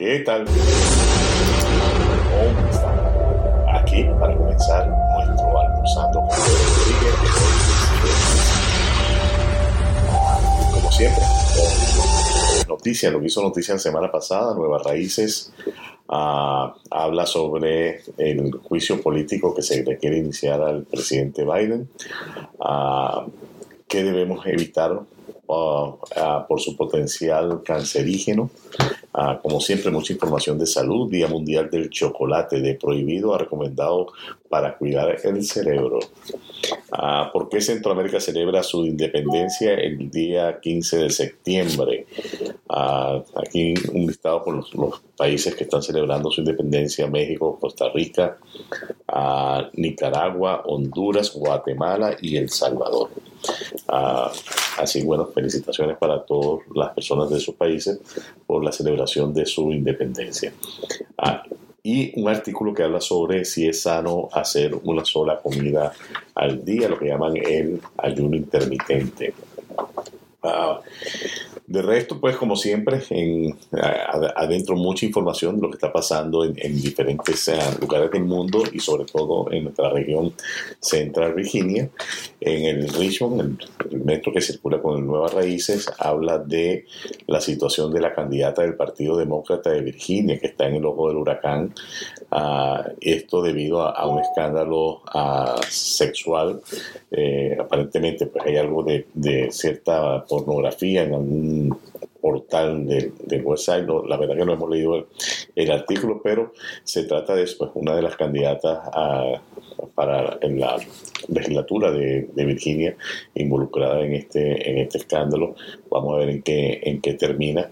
¿Qué tal? Aquí para comenzar nuestro almorzando Como siempre, con noticias, lo que hizo noticia la semana pasada, Nuevas Raíces ah, habla sobre el juicio político que se quiere iniciar al presidente Biden. Ah, ¿Qué debemos evitar ah, por su potencial cancerígeno? Ah, como siempre, mucha información de salud. Día Mundial del Chocolate de Prohibido ha recomendado para cuidar el cerebro. Ah, ¿Por qué Centroamérica celebra su independencia el día 15 de septiembre? Ah, aquí un listado por los, países que están celebrando su independencia, México, Costa Rica, Nicaragua, Honduras, Guatemala y El Salvador. Así, bueno, felicitaciones para todas las personas de esos países por la celebración de su independencia. Ah, y un artículo que habla sobre si es sano hacer una sola comida al día, lo que llaman el ayuno intermitente. Ah, de resto, pues como siempre, en, adentro mucha información de lo que está pasando en, diferentes eh, lugares del mundo y sobre todo en nuestra región central Virginia. En el Richmond, el, metro que circula con Nuevas Raíces, habla de la situación de la candidata del Partido Demócrata de Virginia, que está en el ojo del huracán. Ah, esto debido a, un escándalo ah, sexual. Eh, aparentemente, pues hay algo de, de cierta pornografía en algún portal del de website. la verdad que no hemos leído el, artículo, pero se trata de pues, una de las candidatas a, para en la legislatura de, Virginia involucrada en este, en este escándalo. Vamos a ver en qué, en qué termina.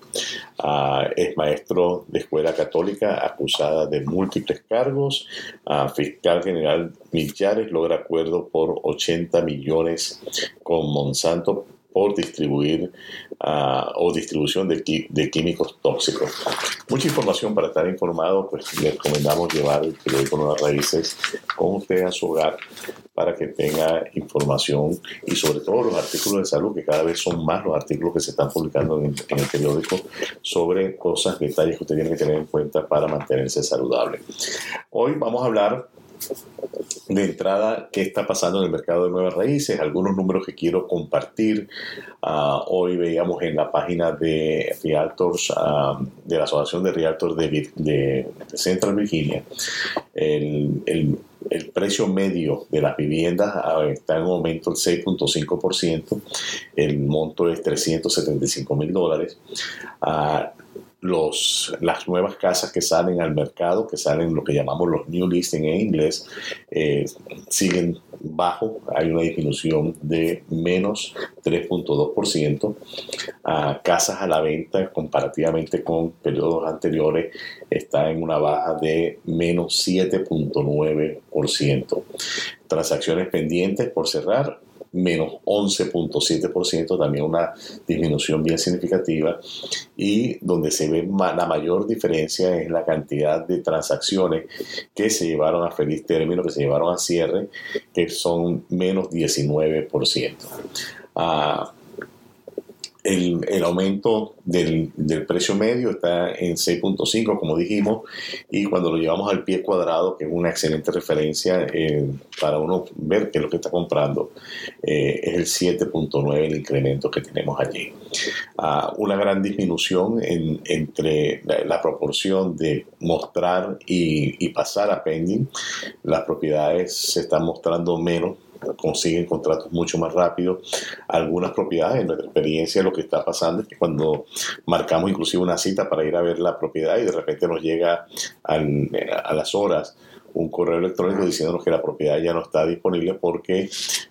Ah, es maestro de escuela católica acusada de múltiples cargos. Ah, fiscal general Millares logra acuerdo por 80 millones con Monsanto por distribuir ah, o distribución de, de, químicos tóxicos. Mucha información para estar informado, pues le recomendamos llevar el periódico Nuevas Raíces con usted a su hogar para que tenga información y sobre todo los artículos de salud, que cada vez son más los artículos que se están publicando en, en el periódico sobre cosas, detalles que usted tiene que tener en cuenta para mantenerse saludable. Hoy vamos a hablar de entrada qué está pasando en el mercado de nuevas raíces, algunos números que quiero compartir. Ah, hoy veíamos en la página de Realtors, ah, de la Asociación de Realtors de, Central Virginia, el, precio medio de las viviendas ah, está en un aumento del 6.5%, el monto es 375 mil dólares los, las nuevas casas que salen al mercado, que salen lo que llamamos los new listing en inglés, eh, siguen bajo, hay una disminución de menos 3.2%. a casas a la venta comparativamente con periodos anteriores está en una baja de menos 7.9%. Transacciones pendientes por cerrar menos 11.7%, también una disminución bien significativa, y donde se ve la mayor diferencia es la cantidad de transacciones que se llevaron a feliz término, que se llevaron a cierre, que son menos 19%. Ah, el, aumento del, precio medio está en 6.5, como dijimos, y cuando lo llevamos al pie cuadrado, que es una excelente referencia eh, para uno ver qué es lo que está comprando, eh, es el 7.9 el incremento que tenemos allí. Ah, una gran disminución entre la, proporción de mostrar y, y pasar a pending. Las propiedades se están mostrando menos consiguen contratos mucho más rápido. Algunas propiedades, en nuestra experiencia, lo que está pasando es que cuando marcamos inclusive una cita para ir a ver la propiedad y de repente nos llega a las horas un correo electrónico diciéndonos que la propiedad ya no está disponible porque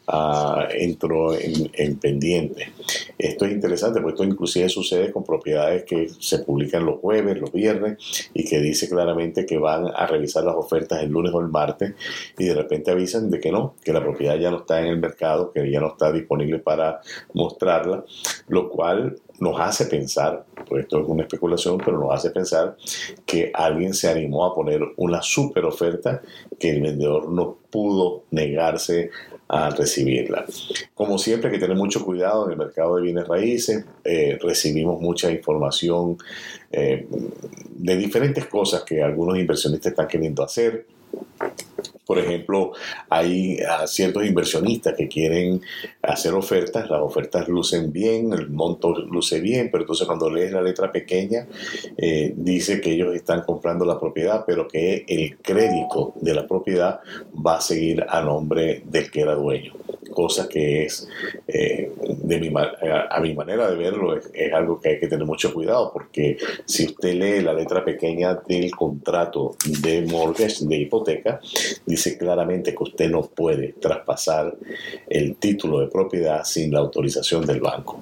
ah, entró en, pendiente. Esto es interesante porque esto inclusive sucede con propiedades que se publican los jueves, los viernes y que dice claramente que van a revisar las ofertas el lunes o el martes y de repente avisan de que no, que la propiedad ya no está en el mercado, que ya no está disponible para mostrarla, lo cual nos hace pensar, pues esto es una especulación, pero nos hace pensar que alguien se animó a poner una super oferta que el vendedor no pudo negarse a recibirla. Como siempre hay que tener mucho cuidado en el mercado de bienes raíces, eh, recibimos mucha información eh, de diferentes cosas que algunos inversionistas están queriendo hacer por ejemplo, hay ah, ciertos inversionistas que quieren hacer ofertas, las ofertas lucen bien, el monto luce bien, pero entonces cuando lees la letra pequeña eh, dice que ellos están comprando la propiedad, pero que el crédito de la propiedad va a seguir a nombre del que era dueño cosa que es, eh, de mi, a, mi manera de verlo, es, algo que hay que tener mucho cuidado, porque si usted lee la letra pequeña del contrato de mortgage, de hipoteca, dice claramente que usted no puede traspasar el título de propiedad sin la autorización del banco.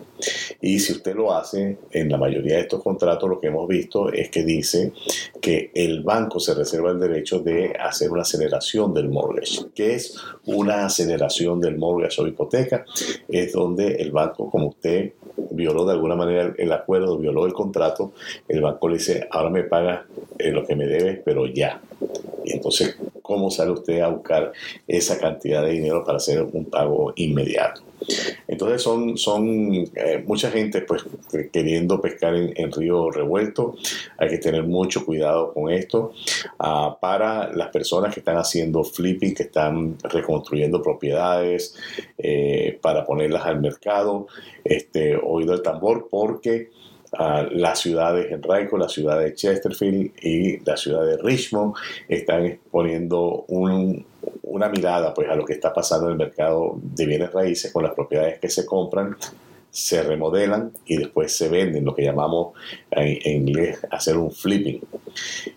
Y si usted lo hace, en la mayoría de estos contratos lo que hemos visto es que dice que el banco se reserva el derecho de hacer una aceleración del mortgage. ¿Qué es una aceleración del mortgage o hipoteca? Es donde el banco, como usted violó de alguna manera el acuerdo, violó el contrato, el banco le dice, ahora me paga eh, lo que me debe, pero ya. Y entonces, ¿cómo sale usted a buscar esa cantidad de dinero para hacer un pago inmediato? Entonces son, son eh, mucha gente pues queriendo pescar en, río revuelto. Hay que tener mucho cuidado con esto. Ah, para las personas que están haciendo flipping, que están reconstruyendo propiedades eh, para ponerlas al mercado, este, oído el tambor porque las ciudades de Enrico, la ciudad de Chesterfield y la ciudad de Richmond están poniendo una mirada pues, a lo que está pasando en el mercado de bienes raíces con las propiedades que se compran se remodelan y después se venden, lo que llamamos en, inglés hacer un flipping.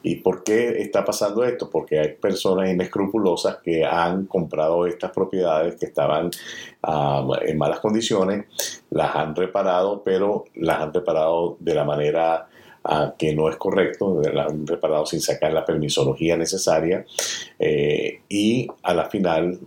¿Y por qué está pasando esto? Porque hay personas inescrupulosas que han comprado estas propiedades que estaban ah, en malas condiciones, las han reparado, pero las han reparado de la manera ah, que no es correcto, las han reparado sin sacar la permisología necesaria eh, y a la final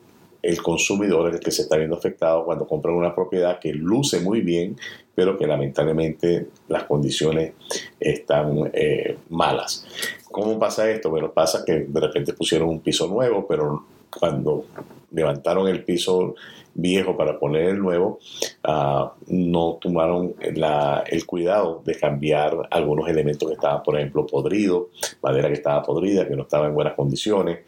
el consumidor es el que se está viendo afectado cuando compra una propiedad que luce muy bien, pero que lamentablemente las condiciones están eh, malas. ¿Cómo pasa esto? Bueno, pasa que de repente pusieron un piso nuevo, pero cuando levantaron el piso viejo para poner el nuevo, ah, no tomaron el cuidado de cambiar algunos elementos que estaban, por ejemplo, podridos, madera que estaba podrida, que no estaba en buenas condiciones.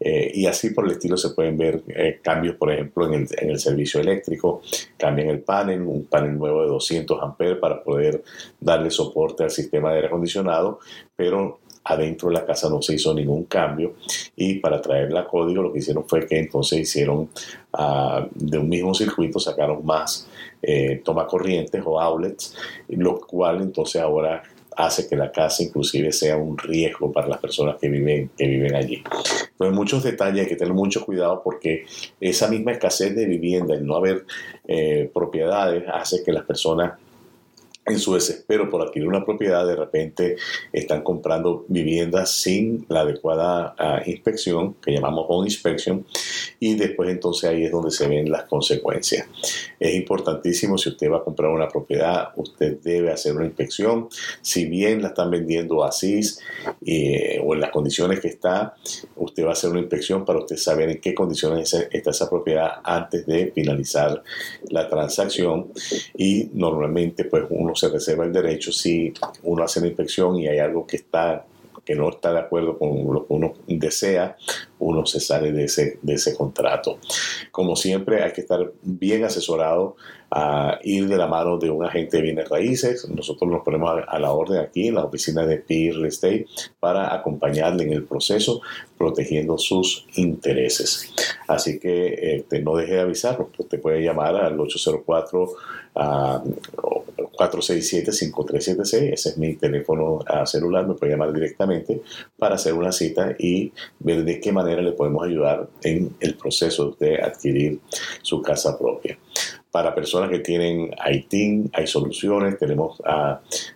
Eh, y así por el estilo se pueden ver eh, cambios, por ejemplo, en el, en el, servicio eléctrico, cambian el panel, un panel nuevo de 200 amperes para poder darle soporte al sistema de aire acondicionado, pero adentro de la casa no se hizo ningún cambio y para traerla a código lo que hicieron fue que entonces hicieron uh, de un mismo circuito, sacaron más eh, corrientes o outlets, lo cual entonces ahora hace que la casa inclusive sea un riesgo para las personas que viven, que viven allí. Entonces, muchos detalles hay que tener mucho cuidado porque esa misma escasez de vivienda, el no haber eh, propiedades, hace que las personas en su desespero por adquirir una propiedad, de repente están comprando viviendas sin la adecuada ah, inspección, que llamamos home inspection, y después entonces ahí es donde se ven las consecuencias. Es importantísimo, si usted va a comprar una propiedad, usted debe hacer una inspección. Si bien la están vendiendo así eh, o en las condiciones que está, usted va a hacer una inspección para usted saber en qué condiciones está esa propiedad antes de finalizar la transacción y normalmente pues uno se reserva el derecho si uno hace la inspección y hay algo que está que no está de acuerdo con lo que uno desea, uno se sale de ese, de ese contrato. Como siempre, hay que estar bien asesorado a ir de la mano de un agente de bienes raíces. Nosotros nos ponemos a, la orden aquí en la oficina de Peer Estate para acompañarle en el proceso, protegiendo sus intereses. Así que este, no deje de avisar, usted puede llamar al 804 467-5376, ese es mi teléfono celular, me puede llamar directamente para hacer una cita y ver de qué manera le podemos ayudar en el proceso de adquirir su casa propia. Para personas que tienen ITIN, hay soluciones. Tenemos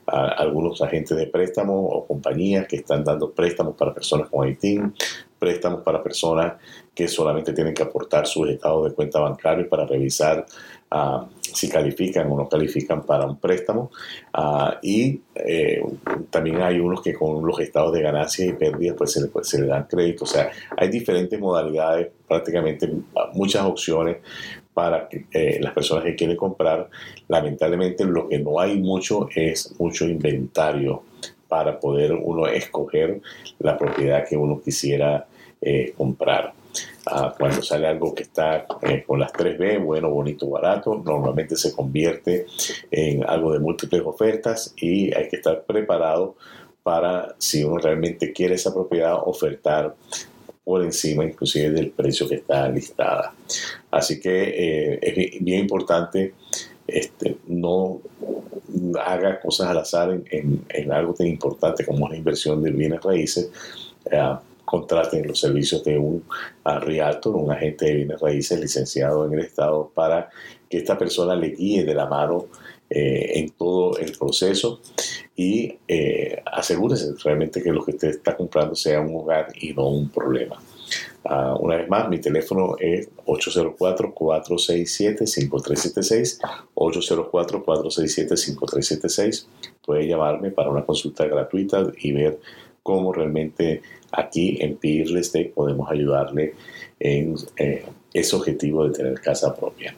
algunos agentes de préstamo o compañías que están dando préstamos para personas con ITIN, préstamos para personas que solamente tienen que aportar sus estados de cuenta bancario para revisar ah, si califican o no califican para un préstamo. Ah, y eh, también hay unos que con los estados de ganancias y pérdidas pues se le, pues, se le dan crédito. O sea, hay diferentes modalidades, prácticamente muchas opciones para eh, las personas que quieren comprar. Lamentablemente lo que no hay mucho es mucho inventario para poder uno escoger la propiedad que uno quisiera eh, comprar. Ah, cuando sale algo que está eh, con las 3B, bueno, bonito, barato, normalmente se convierte en algo de múltiples ofertas y hay que estar preparado para, si uno realmente quiere esa propiedad, ofertar por encima inclusive del precio que está listada. Así que eh, es bien importante este, no haga cosas al azar en, algo tan importante como la inversión de bienes raíces. Eh, contraten los servicios de un uh, realtor, un agente de bienes raíces licenciado en el Estado, para que esta persona le guíe de la mano eh, en todo el proceso y eh, asegúrese realmente que lo que usted está comprando sea un hogar y no un problema. Uh, una vez más, mi teléfono es 804-467-5376, 804-467-5376. Puede llamarme para una consulta gratuita y ver cómo realmente aquí en Peer Estate podemos ayudarle en eh, ese objetivo de tener casa propia.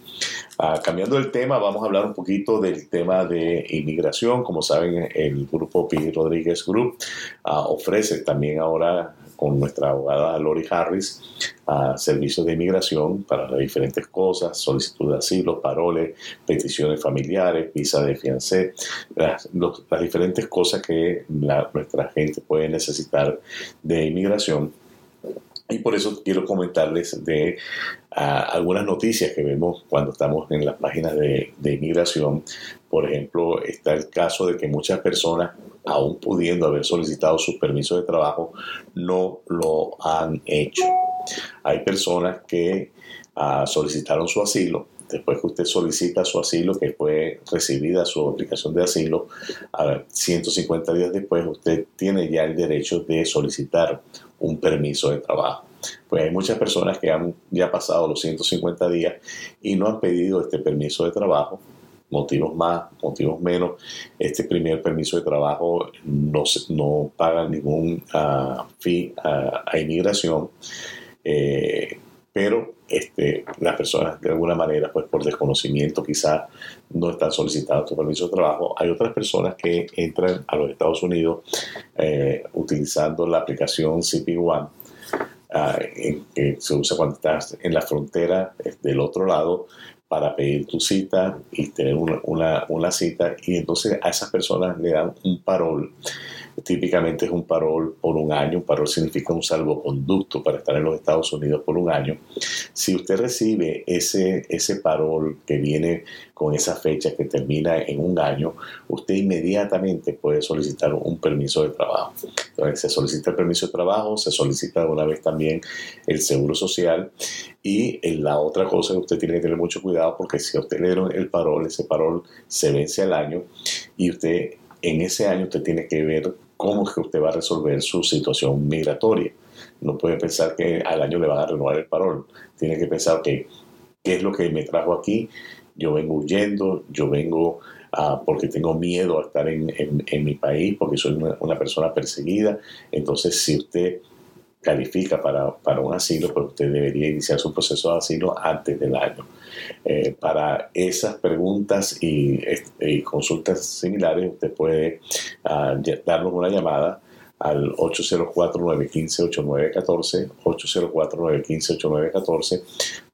Ah, cambiando el tema, vamos a hablar un poquito del tema de inmigración. Como saben, el grupo Peer Rodríguez Group ah, ofrece también ahora con nuestra abogada Lori Harris a servicios de inmigración para diferentes cosas, solicitud de asilo, paroles, peticiones familiares, visa de fiancé, las, diferentes cosas que nuestra gente puede necesitar de inmigración. Y por eso quiero comentarles de algunas noticias que vemos cuando estamos en las páginas de, inmigración. Por ejemplo, está el caso de que muchas personas aún pudiendo haber solicitado su permiso de trabajo, no lo han hecho. Hay personas que ah, solicitaron su asilo, después que usted solicita su asilo, que fue recibida su aplicación de asilo, a 150 días después usted tiene ya el derecho de solicitar un permiso de trabajo. Pues hay muchas personas que han ya pasado los 150 días y no han pedido este permiso de trabajo motivos más, motivos menos. Este primer permiso de trabajo no, no paga ningún uh, fee a, inmigración, eh, pero este, las personas de alguna manera, pues por desconocimiento quizás no están solicitando su permiso de trabajo. Hay otras personas que entran a los Estados Unidos eh, utilizando la aplicación CP One. Ah, que se usa cuando estás en la frontera del otro lado para pedir tu cita y tener una, una, cita y entonces a esas personas le dan un parol. Típicamente es un parol por un año, un parol significa un salvoconducto para estar en los Estados Unidos por un año. Si usted recibe ese, ese parol que viene con esa fecha que termina en un año, usted inmediatamente puede solicitar un permiso de trabajo. Entonces, se solicita el permiso de trabajo, se solicita una vez también el seguro social y la otra cosa que usted tiene que tener mucho cuidado porque si a usted le dieron el parol, ese parol se vence al año y usted en ese año usted tiene que ver cómo es que usted va a resolver su situación migratoria. No puede pensar que al año le van a renovar el parol. Tiene que pensar que qué es lo que me trajo aquí, yo vengo huyendo, yo vengo ah, porque tengo miedo a estar en, mi país, porque soy una, persona perseguida. Entonces, si usted califica para, un asilo, pues usted debería iniciar su proceso de asilo antes del año. Eh, para esas preguntas y, consultas similares, usted puede ah, darnos una llamada al 804-915-8914, 804-915-8914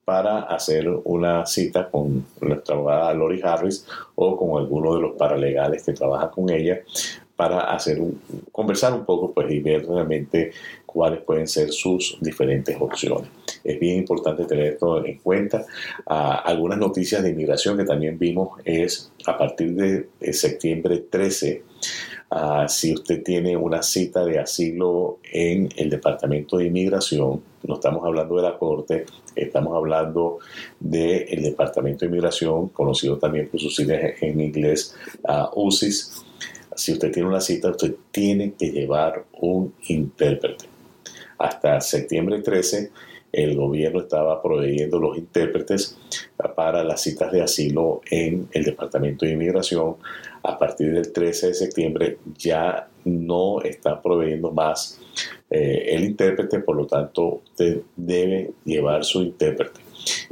para hacer una cita con nuestra abogada Lori Harris o con alguno de los paralegales que trabajan con ella para hacer conversar un poco pues, y ver realmente cuáles pueden ser sus diferentes opciones. Es bien importante tener esto en cuenta. Ah, algunas noticias de inmigración que también vimos es a partir de septiembre 13 Ah, si usted tiene una cita de asilo en el Departamento de Inmigración, no estamos hablando de la Corte, estamos hablando del Departamento de Inmigración, conocido también por sus siglas en inglés, uh, UCIS. Si usted tiene una cita, usted tiene que llevar un intérprete. Hasta septiembre 13 el gobierno estaba proveyendo los intérpretes para las citas de asilo en el Departamento de Inmigración. A partir del 13 de septiembre ya no está proveyendo más eh, el intérprete, por lo tanto usted debe llevar su intérprete.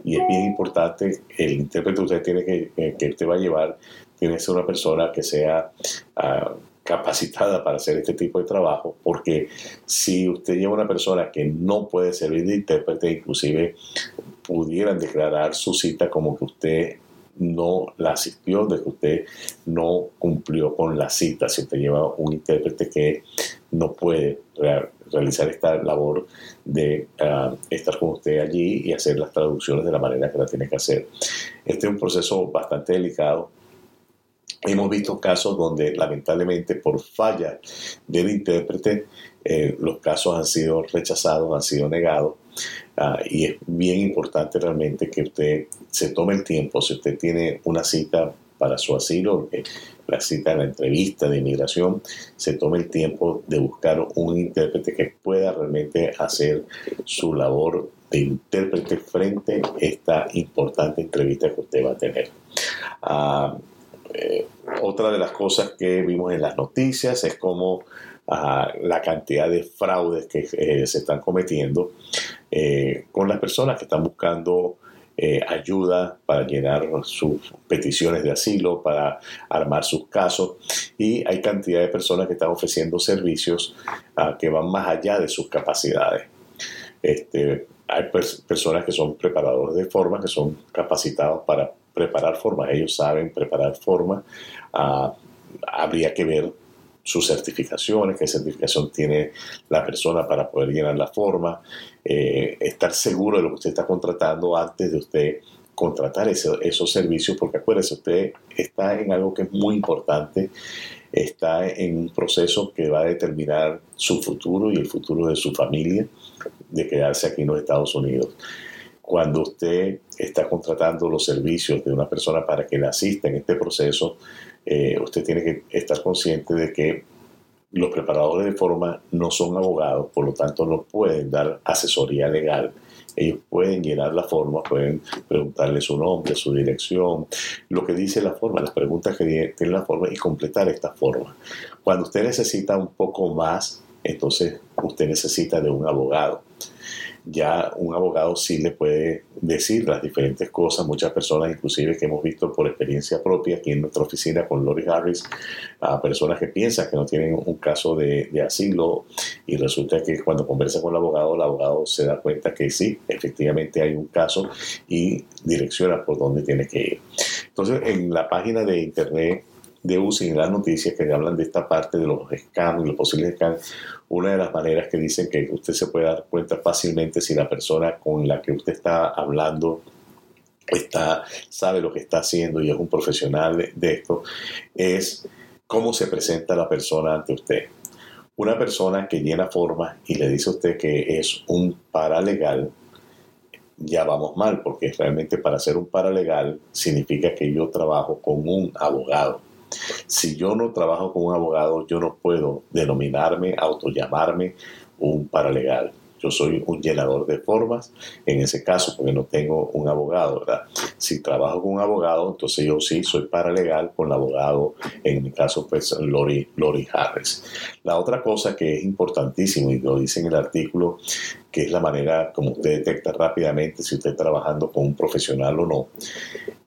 Y es bien importante, el intérprete usted tiene que, que usted va a llevar, tiene que ser una persona que sea... Uh, capacitada para hacer este tipo de trabajo, porque si usted lleva una persona que no puede servir de intérprete, inclusive pudieran declarar su cita como que usted no la asistió, de que usted no cumplió con la cita, si usted lleva un intérprete que no puede realizar esta labor de ah, estar con usted allí y hacer las traducciones de la manera que la tiene que hacer. Este es un proceso bastante delicado Hemos visto casos donde lamentablemente por falla del intérprete eh, los casos han sido rechazados, han sido negados ah, y es bien importante realmente que usted se tome el tiempo, si usted tiene una cita para su asilo, eh, la cita la entrevista de inmigración, se tome el tiempo de buscar un intérprete que pueda realmente hacer su labor de intérprete frente a esta importante entrevista que usted va a tener. Ah, eh, otra de las cosas que vimos en las noticias es cómo ah, la cantidad de fraudes que eh, se están cometiendo eh, con las personas que están buscando ayuda para llenar sus peticiones de asilo, para armar sus casos. Y hay cantidad de personas que están ofreciendo servicios ah, que van más allá de sus capacidades. Este, hay personas que son preparadores de formas, que son capacitados para preparar formas. Ellos saben preparar formas. Ah, habría que ver sus certificaciones, qué certificación tiene la persona para poder llenar la forma, eh, estar seguro de lo que usted está contratando antes de usted contratar esos servicios, porque acuérdese, usted está en algo que es muy importante, está en un proceso que va a determinar su futuro y el futuro de su familia de quedarse aquí en los Estados Unidos cuando usted está contratando los servicios de una persona para que le asista en este proceso, eh, usted tiene que estar consciente de que los preparadores de forma no son abogados, por lo tanto no pueden dar asesoría legal. Ellos pueden llenar la forma, pueden preguntarle su nombre, su dirección, lo que dice la forma, las preguntas que tiene la forma y completar esta forma. Cuando usted necesita un poco más, entonces usted necesita de un abogado ya un abogado sí le puede decir las diferentes cosas. Muchas personas, inclusive que hemos visto por experiencia propia aquí en nuestra oficina con Lori Harris, a personas que piensan que no tienen un caso de, asilo y resulta que cuando conversa con el abogado, el abogado se da cuenta que sí, efectivamente hay un caso y direcciona por dónde tiene que ir. Entonces, en la página de internet de UCI en las noticias que hablan de esta parte de los scams y los posibles una de las maneras que dicen que usted se puede dar cuenta fácilmente si la persona con la que usted está hablando está, sabe lo que está haciendo y es un profesional de esto, es cómo se presenta la persona ante usted. Una persona que llena formas y le dice a usted que es un paralegal, ya vamos mal, porque realmente para ser un paralegal significa que yo trabajo con un abogado. Si yo no trabajo con un abogado, yo no puedo denominarme, autollamarme un paralegal. Yo soy un llenador de formas, en ese caso, porque no tengo un abogado, ¿verdad? Si trabajo con un abogado, entonces yo sí soy paralegal con el abogado, en mi caso, pues Lori, Lori Harris. La otra cosa que es importantísimo, y lo dice en el artículo, que es la manera como usted detecta rápidamente si usted está trabajando con un profesional o no,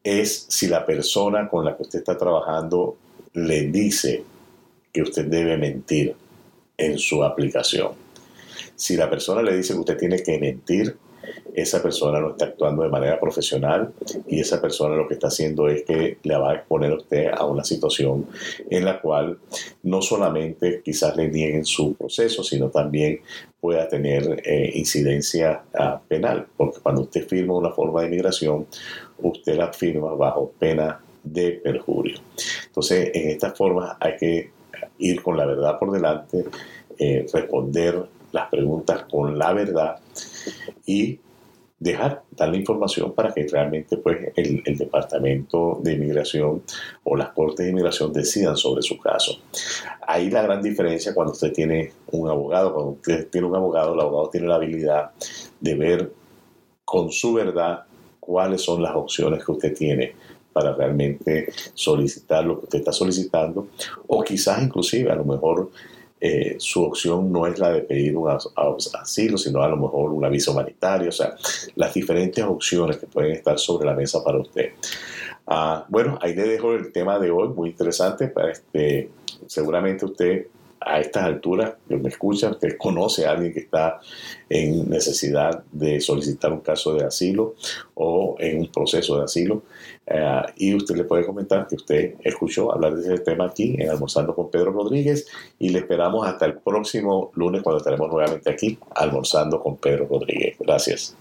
es si la persona con la que usted está trabajando le dice que usted debe mentir en su aplicación. Si la persona le dice que usted tiene que mentir, esa persona no está actuando de manera profesional y esa persona lo que está haciendo es que le va a exponer a usted a una situación en la cual no solamente quizás le nieguen su proceso, sino también pueda tener eh, incidencia ah, penal, porque cuando usted firma una forma de inmigración, usted la firma bajo pena de perjurio. Entonces, en estas formas hay que ir con la verdad por delante, eh, responder las preguntas con la verdad y dejar, dar la información para que realmente pues, el, el, Departamento de Inmigración o las Cortes de Inmigración decidan sobre su caso. Ahí la gran diferencia cuando usted tiene un abogado, cuando usted tiene un abogado, el abogado tiene la habilidad de ver con su verdad cuáles son las opciones que usted tiene para realmente solicitar lo que usted está solicitando o quizás inclusive a lo mejor eh, su opción no es la de pedir un asilo, sino a lo mejor un aviso humanitario, o sea, las diferentes opciones que pueden estar sobre la mesa para usted. Ah, bueno, ahí le dejo el tema de hoy, muy interesante. Este, seguramente usted a estas alturas, que me escucha, usted conoce a alguien que está en necesidad de solicitar un caso de asilo o en un proceso de asilo, eh, y usted le puede comentar que usted escuchó hablar de ese tema aquí en Almorzando con Pedro Rodríguez y le esperamos hasta el próximo lunes cuando estaremos nuevamente aquí almorzando con Pedro Rodríguez. Gracias.